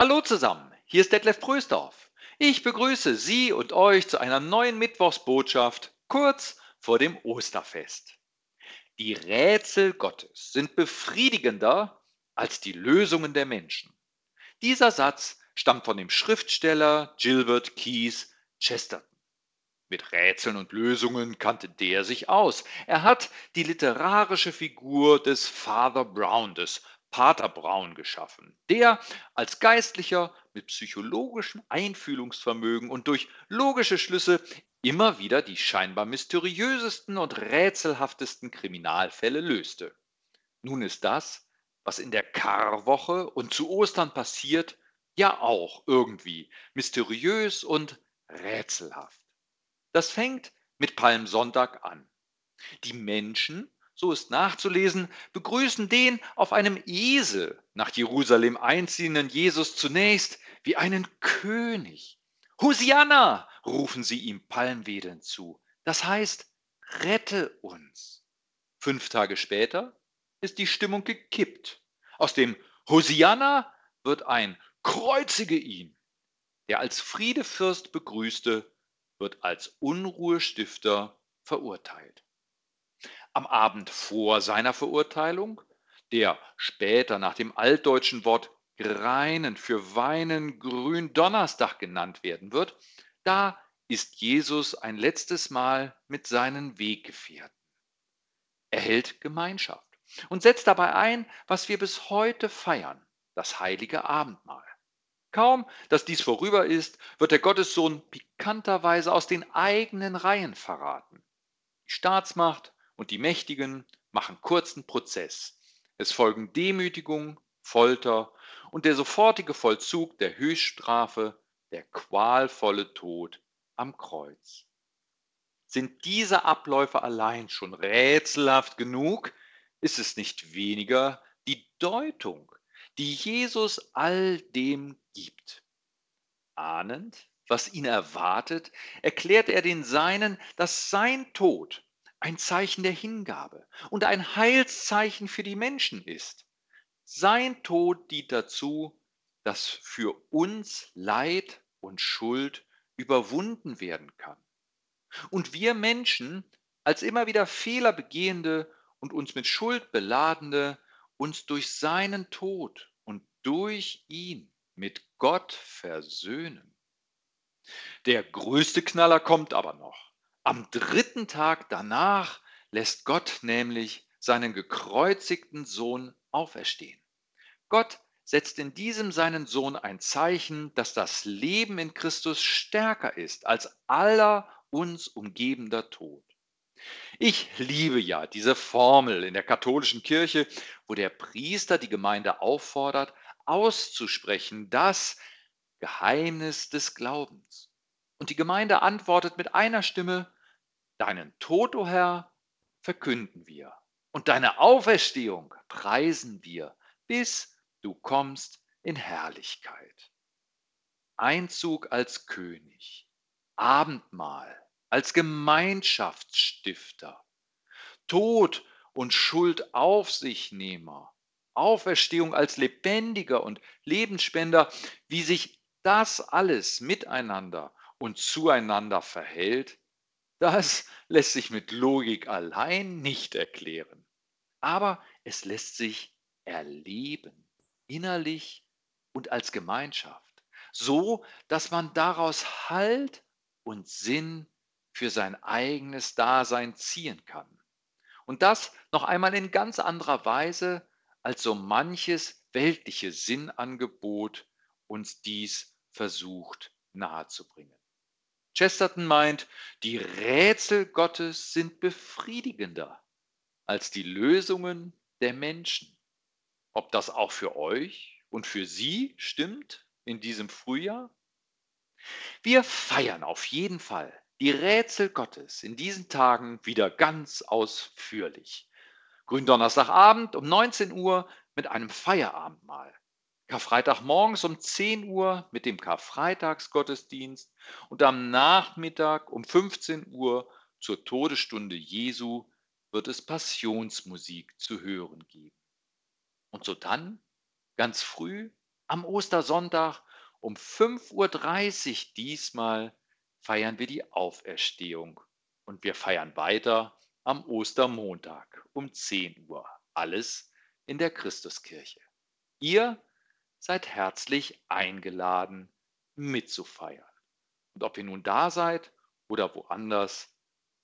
Hallo zusammen, hier ist Detlef Prösdorf. Ich begrüße Sie und euch zu einer neuen Mittwochsbotschaft kurz vor dem Osterfest. Die Rätsel Gottes sind befriedigender als die Lösungen der Menschen. Dieser Satz stammt von dem Schriftsteller Gilbert Keys Chesterton. Mit Rätseln und Lösungen kannte der sich aus. Er hat die literarische Figur des Father Brown, des Pater Braun geschaffen, der als Geistlicher mit psychologischem Einfühlungsvermögen und durch logische Schlüsse immer wieder die scheinbar mysteriösesten und rätselhaftesten Kriminalfälle löste. Nun ist das, was in der Karwoche und zu Ostern passiert, ja auch irgendwie mysteriös und rätselhaft. Das fängt mit Palmsonntag an. Die Menschen so ist nachzulesen, begrüßen den auf einem Esel nach Jerusalem einziehenden Jesus zunächst wie einen König. Hosianna, rufen sie ihm palmwedelnd zu. Das heißt, rette uns. Fünf Tage später ist die Stimmung gekippt. Aus dem Hosianna wird ein Kreuzige ihn. Der als Friedefürst begrüßte, wird als Unruhestifter verurteilt am Abend vor seiner Verurteilung, der später nach dem altdeutschen Wort Greinen für Weinen Gründonnerstag genannt werden wird, da ist Jesus ein letztes Mal mit seinen Weggefährten. Er hält Gemeinschaft und setzt dabei ein, was wir bis heute feiern, das heilige Abendmahl. Kaum, dass dies vorüber ist, wird der Gottessohn pikanterweise aus den eigenen Reihen verraten. Die Staatsmacht und die Mächtigen machen kurzen Prozess. Es folgen Demütigung, Folter und der sofortige Vollzug der Höchststrafe, der qualvolle Tod am Kreuz. Sind diese Abläufe allein schon rätselhaft genug, ist es nicht weniger die Deutung, die Jesus all dem gibt. Ahnend, was ihn erwartet, erklärt er den Seinen, dass sein Tod ein Zeichen der Hingabe und ein Heilszeichen für die Menschen ist. Sein Tod dient dazu, dass für uns Leid und Schuld überwunden werden kann. Und wir Menschen, als immer wieder Fehler begehende und uns mit Schuld beladende, uns durch seinen Tod und durch ihn mit Gott versöhnen. Der größte Knaller kommt aber noch. Am dritten Tag danach lässt Gott nämlich seinen gekreuzigten Sohn auferstehen. Gott setzt in diesem seinen Sohn ein Zeichen, dass das Leben in Christus stärker ist als aller uns umgebender Tod. Ich liebe ja diese Formel in der katholischen Kirche, wo der Priester die Gemeinde auffordert, auszusprechen das Geheimnis des Glaubens. Und die Gemeinde antwortet mit einer Stimme, Deinen Tod, o Herr, verkünden wir und deine Auferstehung preisen wir, bis du kommst in Herrlichkeit. Einzug als König, Abendmahl als Gemeinschaftsstifter, Tod und Schuld auf sich Nehmer, Auferstehung als Lebendiger und Lebensspender, wie sich das alles miteinander und zueinander verhält, das lässt sich mit Logik allein nicht erklären. Aber es lässt sich erleben, innerlich und als Gemeinschaft, so dass man daraus Halt und Sinn für sein eigenes Dasein ziehen kann. Und das noch einmal in ganz anderer Weise, als so manches weltliche Sinnangebot uns dies versucht nahezubringen. Chesterton meint, die Rätsel Gottes sind befriedigender als die Lösungen der Menschen. Ob das auch für euch und für Sie stimmt in diesem Frühjahr? Wir feiern auf jeden Fall die Rätsel Gottes in diesen Tagen wieder ganz ausführlich. Gründonnerstagabend um 19 Uhr mit einem Feierabendmahl. Karfreitag morgens um 10 Uhr mit dem Karfreitagsgottesdienst und am Nachmittag um 15 Uhr zur Todesstunde Jesu wird es Passionsmusik zu hören geben. Und so dann, ganz früh, am Ostersonntag um 5.30 Uhr diesmal feiern wir die Auferstehung und wir feiern weiter am Ostermontag um 10 Uhr. Alles in der Christuskirche. Ihr seid herzlich eingeladen, mitzufeiern. Und ob ihr nun da seid oder woanders,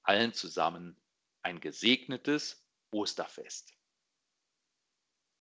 allen zusammen ein gesegnetes Osterfest.